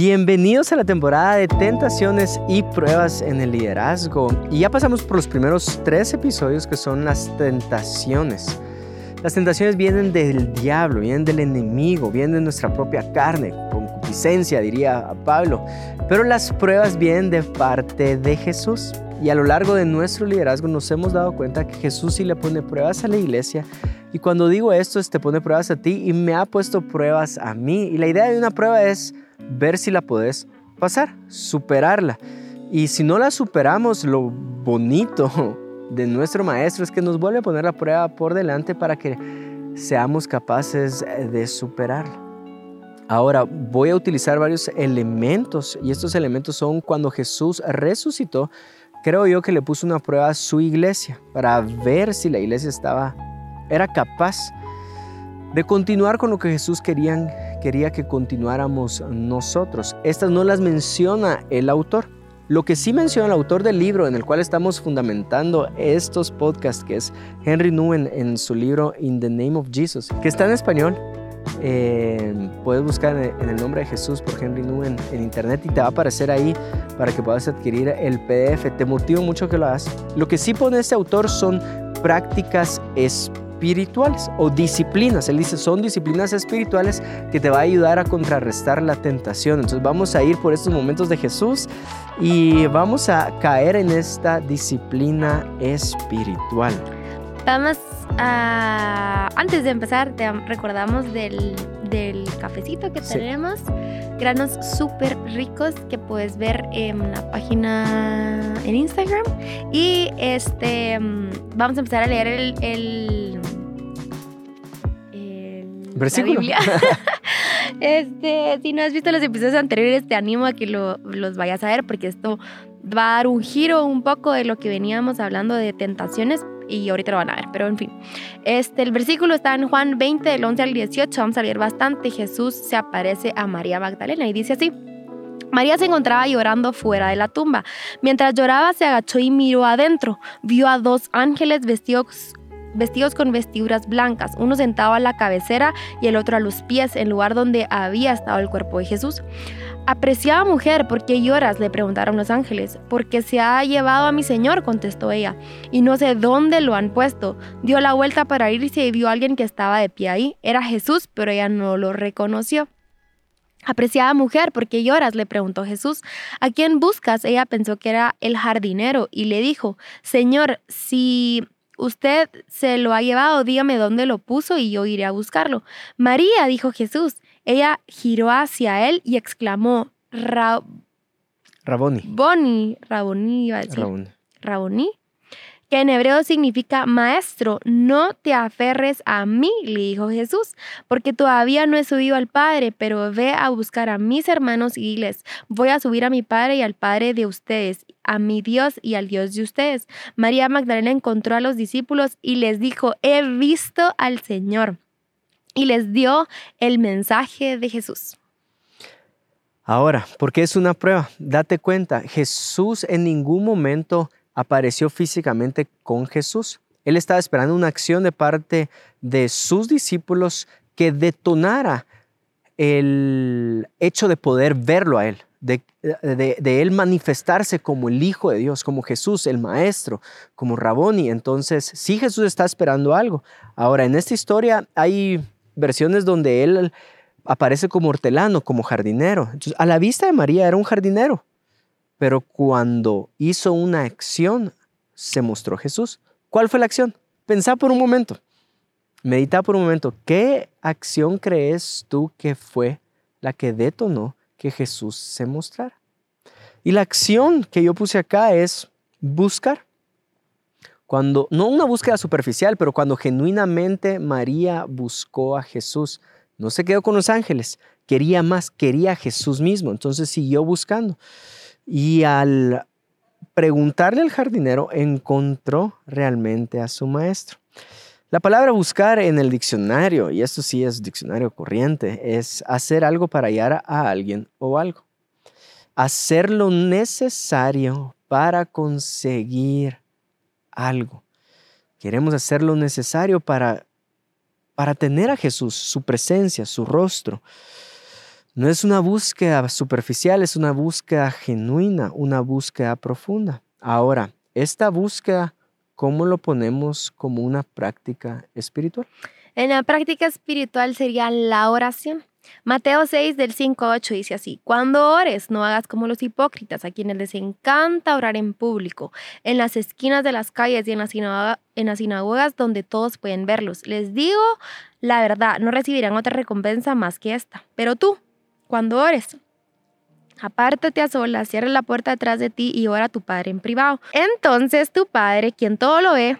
Bienvenidos a la temporada de tentaciones y pruebas en el liderazgo. Y ya pasamos por los primeros tres episodios que son las tentaciones. Las tentaciones vienen del diablo, vienen del enemigo, vienen de nuestra propia carne, concupiscencia, diría Pablo. Pero las pruebas vienen de parte de Jesús. Y a lo largo de nuestro liderazgo nos hemos dado cuenta que Jesús sí le pone pruebas a la iglesia. Y cuando digo esto, te pone pruebas a ti y me ha puesto pruebas a mí. Y la idea de una prueba es ver si la puedes pasar, superarla. Y si no la superamos, lo bonito de nuestro maestro es que nos vuelve a poner la prueba por delante para que seamos capaces de superarla. Ahora voy a utilizar varios elementos y estos elementos son cuando Jesús resucitó, creo yo que le puso una prueba a su iglesia para ver si la iglesia estaba era capaz de continuar con lo que Jesús querían quería que continuáramos nosotros. Estas no las menciona el autor. Lo que sí menciona el autor del libro en el cual estamos fundamentando estos podcasts, que es Henry Nguyen en su libro In the Name of Jesus, que está en español. Eh, puedes buscar en el nombre de Jesús por Henry Nguyen en internet y te va a aparecer ahí para que puedas adquirir el PDF. Te motivo mucho que lo hagas. Lo que sí pone este autor son prácticas espirituales espirituales o disciplinas. Él dice, son disciplinas espirituales que te va a ayudar a contrarrestar la tentación. Entonces vamos a ir por estos momentos de Jesús y vamos a caer en esta disciplina espiritual. Vamos a... Antes de empezar, te recordamos del, del cafecito que tenemos. Granos súper ricos que puedes ver en la página en Instagram. Y este mm, vamos a empezar a leer el Versículo. este, si no has visto los episodios anteriores, te animo a que los vayas a ver porque esto va a dar un giro un poco de lo que veníamos hablando de tentaciones y ahorita lo van a ver, pero en fin. Este, el versículo está en Juan 20, del 11 al 18, vamos a leer bastante. Jesús se aparece a María Magdalena y dice así. María se encontraba llorando fuera de la tumba. Mientras lloraba se agachó y miró adentro. Vio a dos ángeles vestidos vestidos con vestiduras blancas, uno sentado a la cabecera y el otro a los pies, en lugar donde había estado el cuerpo de Jesús. Apreciada mujer, ¿por qué lloras? le preguntaron los ángeles. Porque se ha llevado a mi señor, contestó ella, y no sé dónde lo han puesto. Dio la vuelta para irse y vio a alguien que estaba de pie ahí. Era Jesús, pero ella no lo reconoció. Apreciada mujer, ¿por qué lloras? le preguntó Jesús. ¿A quién buscas? Ella pensó que era el jardinero y le dijo, Señor, si usted se lo ha llevado, dígame dónde lo puso y yo iré a buscarlo. María, dijo Jesús. Ella giró hacia él y exclamó, Raboni. Boni, Raboni iba a decir. Raboni que en hebreo significa maestro, no te aferres a mí, le dijo Jesús, porque todavía no he subido al Padre, pero ve a buscar a mis hermanos y diles, voy a subir a mi Padre y al Padre de ustedes, a mi Dios y al Dios de ustedes. María Magdalena encontró a los discípulos y les dijo, he visto al Señor. Y les dio el mensaje de Jesús. Ahora, ¿por qué es una prueba? Date cuenta, Jesús en ningún momento apareció físicamente con Jesús. Él estaba esperando una acción de parte de sus discípulos que detonara el hecho de poder verlo a Él, de, Él manifestarse como el Hijo de Dios, como Jesús, el Maestro, como Raboni. Entonces, sí Jesús está esperando algo. Ahora, en esta historia hay versiones donde Él aparece como hortelano, como jardinero. Entonces, a la vista de María era un jardinero. Pero cuando hizo una acción, se mostró Jesús. ¿Cuál fue la acción? Pensá por un momento. Medita por un momento. ¿Qué acción crees tú que fue la que detonó que Jesús se mostrara? Y la acción que yo puse acá es buscar. Cuando, no una búsqueda superficial, pero cuando genuinamente María buscó a Jesús, no se quedó con los ángeles, quería más, quería a Jesús mismo, entonces siguió buscando. Y al preguntarle al jardinero, encontró realmente a su maestro. La palabra buscar en el diccionario, y esto sí es diccionario corriente, es hacer algo para hallar a alguien o algo. Hacer lo necesario para conseguir algo. Queremos hacer lo necesario para, para tener a Jesús, su presencia, su rostro. No es una búsqueda superficial, es una búsqueda genuina, una búsqueda profunda. Ahora, esta búsqueda, ¿cómo lo ponemos como una práctica espiritual? En la práctica espiritual sería la oración. Mateo 6 del 5 a 8 dice así, cuando ores no hagas como los hipócritas a quienes les encanta orar en público, en las esquinas de las calles y en, en las sinagogas donde todos pueden verlos. Les digo la verdad, no recibirán otra recompensa más que esta. Pero tú, cuando ores, apártate a solas, cierra la puerta detrás de ti y ora a tu Padre en privado. Entonces tu Padre, quien todo lo ve,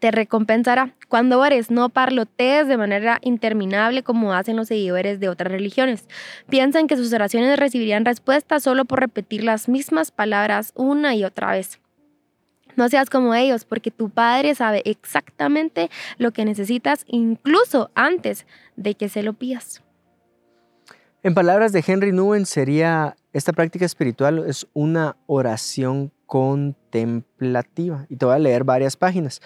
te recompensará. Cuando ores, no parlotees de manera interminable como hacen los seguidores de otras religiones. Piensan que sus oraciones recibirían respuesta solo por repetir las mismas palabras una y otra vez. No seas como ellos, porque tu Padre sabe exactamente lo que necesitas incluso antes de que se lo pidas. En palabras de Henry Nguyen sería, esta práctica espiritual es una oración contemplativa. Y te voy a leer varias páginas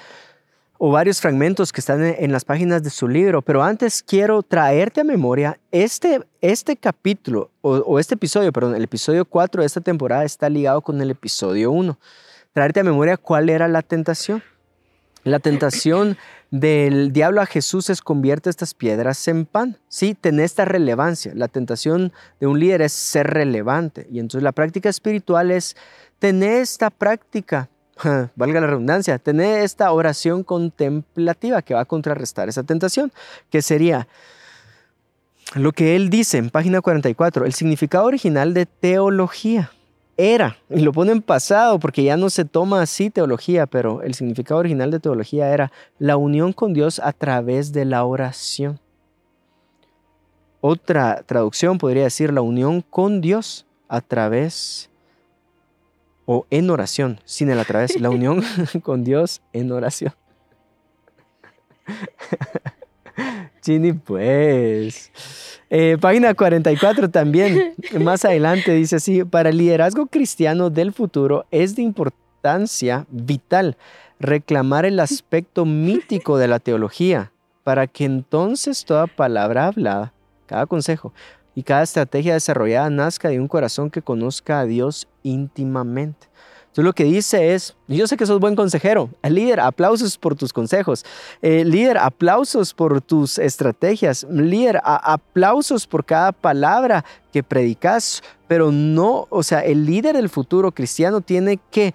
o varios fragmentos que están en las páginas de su libro, pero antes quiero traerte a memoria este, este capítulo, o, este episodio, perdón, el episodio 4 de esta temporada está ligado con el episodio 1. Traerte a memoria cuál era la tentación. La tentación del diablo a Jesús es convierte estas piedras en pan. Sí, tiene esta relevancia. La tentación de un líder es ser relevante. Y entonces la práctica espiritual es tener esta práctica valga la redundancia, tener esta oración contemplativa que va a contrarrestar esa tentación, que sería lo que él dice en página 44, el significado original de teología era, y lo pone en pasado porque ya no se toma así teología, pero el significado original de teología era la unión con Dios a través de la oración. Otra traducción podría decir la unión con Dios a través o en oración, sin el a través, la unión con Dios en oración. Chini, pues. Eh, página 44 también, más adelante dice así, para el liderazgo cristiano del futuro es de importancia vital reclamar el aspecto mítico de la teología, para que entonces toda palabra hablada, cada consejo, y cada estrategia desarrollada nazca de un corazón que conozca a Dios íntimamente. Entonces lo que dice es, yo sé que sos buen consejero, líder, aplausos por tus consejos, eh, líder, aplausos por tus estrategias, líder, aplausos por cada palabra que predicas, pero no, o sea, el líder del futuro cristiano tiene que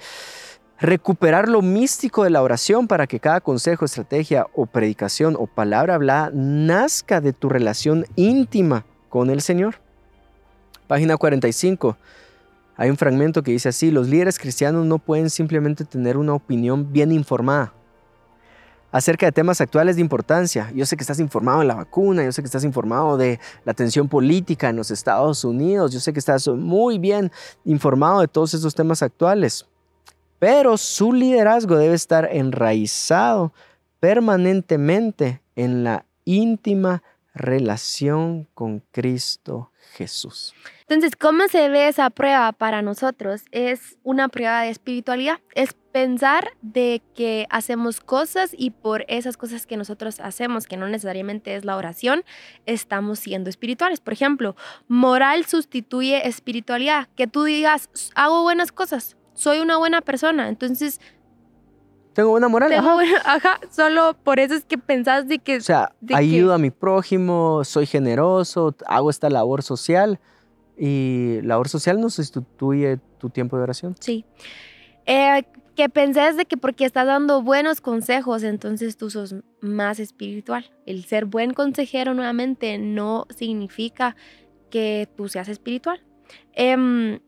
recuperar lo místico de la oración para que cada consejo, estrategia o predicación o palabra hablada nazca de tu relación íntima con el Señor. Página 45. Hay un fragmento que dice así, los líderes cristianos no pueden simplemente tener una opinión bien informada acerca de temas actuales de importancia. Yo sé que estás informado de la vacuna, yo sé que estás informado de la tensión política en los Estados Unidos, yo sé que estás muy bien informado de todos esos temas actuales, pero su liderazgo debe estar enraizado permanentemente en la íntima relación con Cristo Jesús. Entonces, ¿cómo se ve esa prueba para nosotros? Es una prueba de espiritualidad. Es pensar de que hacemos cosas y por esas cosas que nosotros hacemos, que no necesariamente es la oración, estamos siendo espirituales. Por ejemplo, moral sustituye espiritualidad. Que tú digas, hago buenas cosas, soy una buena persona. Entonces, tengo buena moral. ajá. solo por eso es que pensás de que... O sea, ayudo a mi prójimo, soy generoso, hago esta labor social y labor social no sustituye tu tiempo de oración. Sí. Eh, que pensés de que porque estás dando buenos consejos, entonces tú sos más espiritual. El ser buen consejero nuevamente no significa que tú seas espiritual. Em,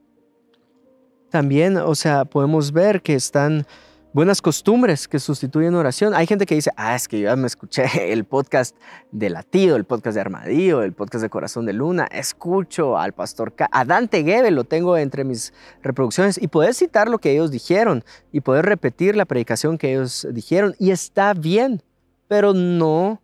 También, o sea, podemos ver que están buenas costumbres que sustituyen oración. Hay gente que dice, ah, es que yo ya me escuché el podcast de Latido, el podcast de Armadillo, el podcast de Corazón de Luna, escucho al pastor, a Dante Gebel lo tengo entre mis reproducciones y poder citar lo que ellos dijeron y poder repetir la predicación que ellos dijeron y está bien, pero no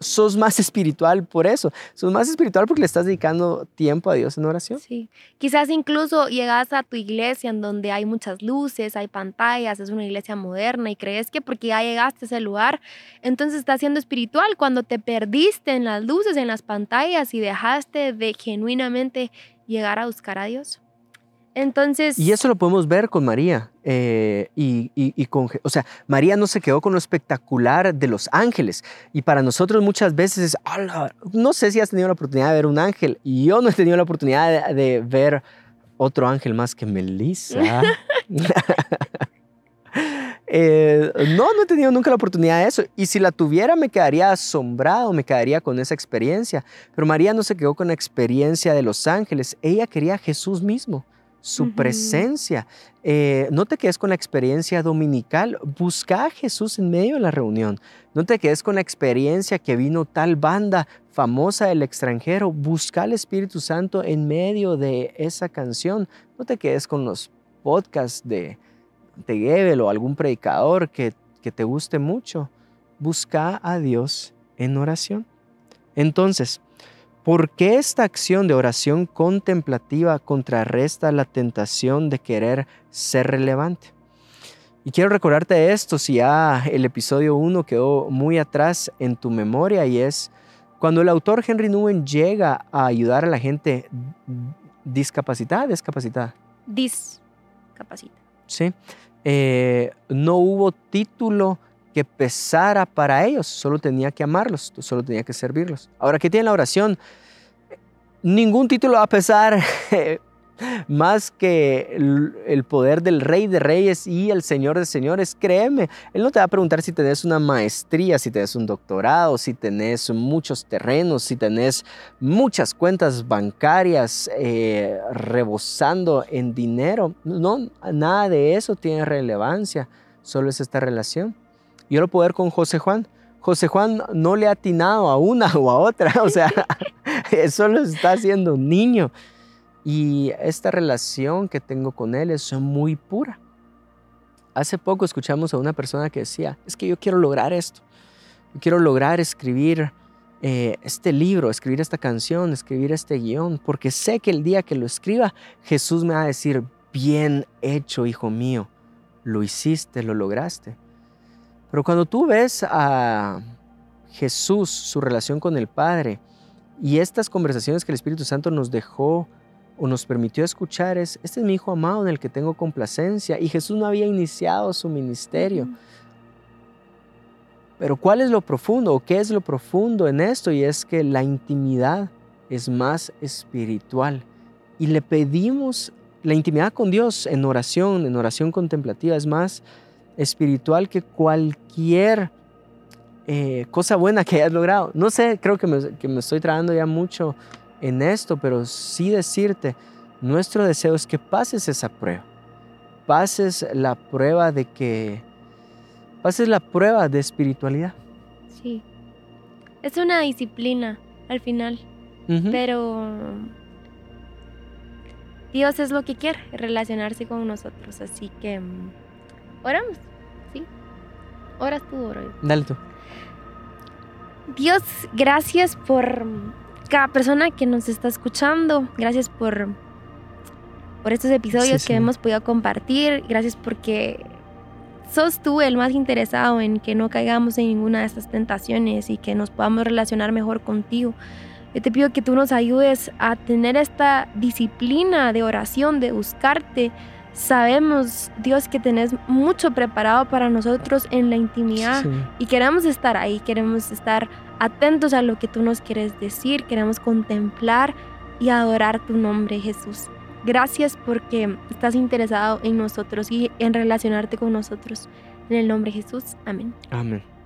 sos más espiritual por eso. Sos más espiritual porque le estás dedicando tiempo a Dios en oración. Sí. Quizás incluso llegas a tu iglesia en donde hay muchas luces, hay pantallas, es una iglesia moderna y crees que porque ya llegaste a ese lugar, entonces estás siendo espiritual cuando te perdiste en las luces, en las pantallas y dejaste de genuinamente llegar a buscar a Dios. Entonces... Y eso lo podemos ver con María. Eh, y, con, o sea, María no se quedó con lo espectacular de los ángeles. Y para nosotros muchas veces es, no sé si has tenido la oportunidad de ver un ángel. Y yo no he tenido la oportunidad de, ver otro ángel más que Melissa. Eh, no, no he tenido nunca la oportunidad de eso. Y si la tuviera, me quedaría asombrado, me quedaría con esa experiencia. Pero María no se quedó con la experiencia de los ángeles. Ella quería a Jesús mismo su presencia. Eh, no te quedes con la experiencia dominical, busca a Jesús en medio de la reunión. No te quedes con la experiencia que vino tal banda famosa del extranjero, busca al Espíritu Santo en medio de esa canción. No te quedes con los podcasts de, de Gebel o algún predicador que, que te guste mucho. Busca a Dios en oración. Entonces, ¿Por qué esta acción de oración contemplativa contrarresta la tentación de querer ser relevante? Y quiero recordarte esto si ya el episodio 1 quedó muy atrás en tu memoria y es cuando el autor Henry Nguyen llega a ayudar a la gente discapacitada, discapacitada. Discapacitada. Sí. Eh, no hubo título que pesara para ellos, solo tenía que amarlos, solo tenía que servirlos. Ahora, ¿qué tiene la oración? Ningún título va a pesar más que el, poder del Rey de Reyes y el Señor de Señores. Créeme, Él no te va a preguntar si tenés una maestría, si tenés un doctorado, si tenés muchos terrenos, si tenés muchas cuentas bancarias eh, rebosando en dinero. No, nada de eso tiene relevancia, solo es esta relación. Yo lo puedo ver con José Juan. José Juan no le ha atinado a una o a otra, o sea, solo está haciendo un niño. Y esta relación que tengo con él es muy pura. Hace poco escuchamos a una persona que decía, es que yo quiero lograr esto, quiero lograr escribir eh, este libro, escribir esta canción, escribir este guion, porque sé que el día que lo escriba, Jesús me va a decir, bien hecho, hijo mío, lo hiciste, lo lograste. Pero cuando tú ves a Jesús, su relación con el Padre, y estas conversaciones que el Espíritu Santo nos dejó o nos permitió escuchar es, este es mi Hijo amado en el que tengo complacencia, y Jesús no había iniciado su ministerio. Pero ¿cuál es lo profundo o qué es lo profundo en esto? Y es que la intimidad es más espiritual. Y le pedimos la intimidad con Dios en oración, en oración contemplativa, es más espiritual que cualquier eh, cosa buena que hayas logrado. No sé, creo que me, que me estoy trabajando ya mucho en esto, pero sí decirte, nuestro deseo es que pases esa prueba. Pases la prueba de que... Pases la prueba de espiritualidad. Sí. Es una disciplina al final, pero Dios es lo que quiere, relacionarse con nosotros. Así que mm, oramos. ¿sí? Oras tú, oro Dale tú. Dios, gracias por cada persona que nos está escuchando. Gracias por, por estos episodios que hemos podido compartir. Gracias porque sos tú el más interesado en que no caigamos en ninguna de estas tentaciones y que nos podamos relacionar mejor contigo. Yo te pido que tú nos ayudes a tener esta disciplina de oración, de buscarte, Sabemos, Dios, que tenés mucho preparado para nosotros en la intimidad y queremos estar ahí, queremos estar atentos a lo que tú nos quieres decir, queremos contemplar y adorar tu nombre, Jesús. Gracias porque estás interesado en nosotros y en relacionarte con nosotros. En el nombre de Jesús, amén. Amén.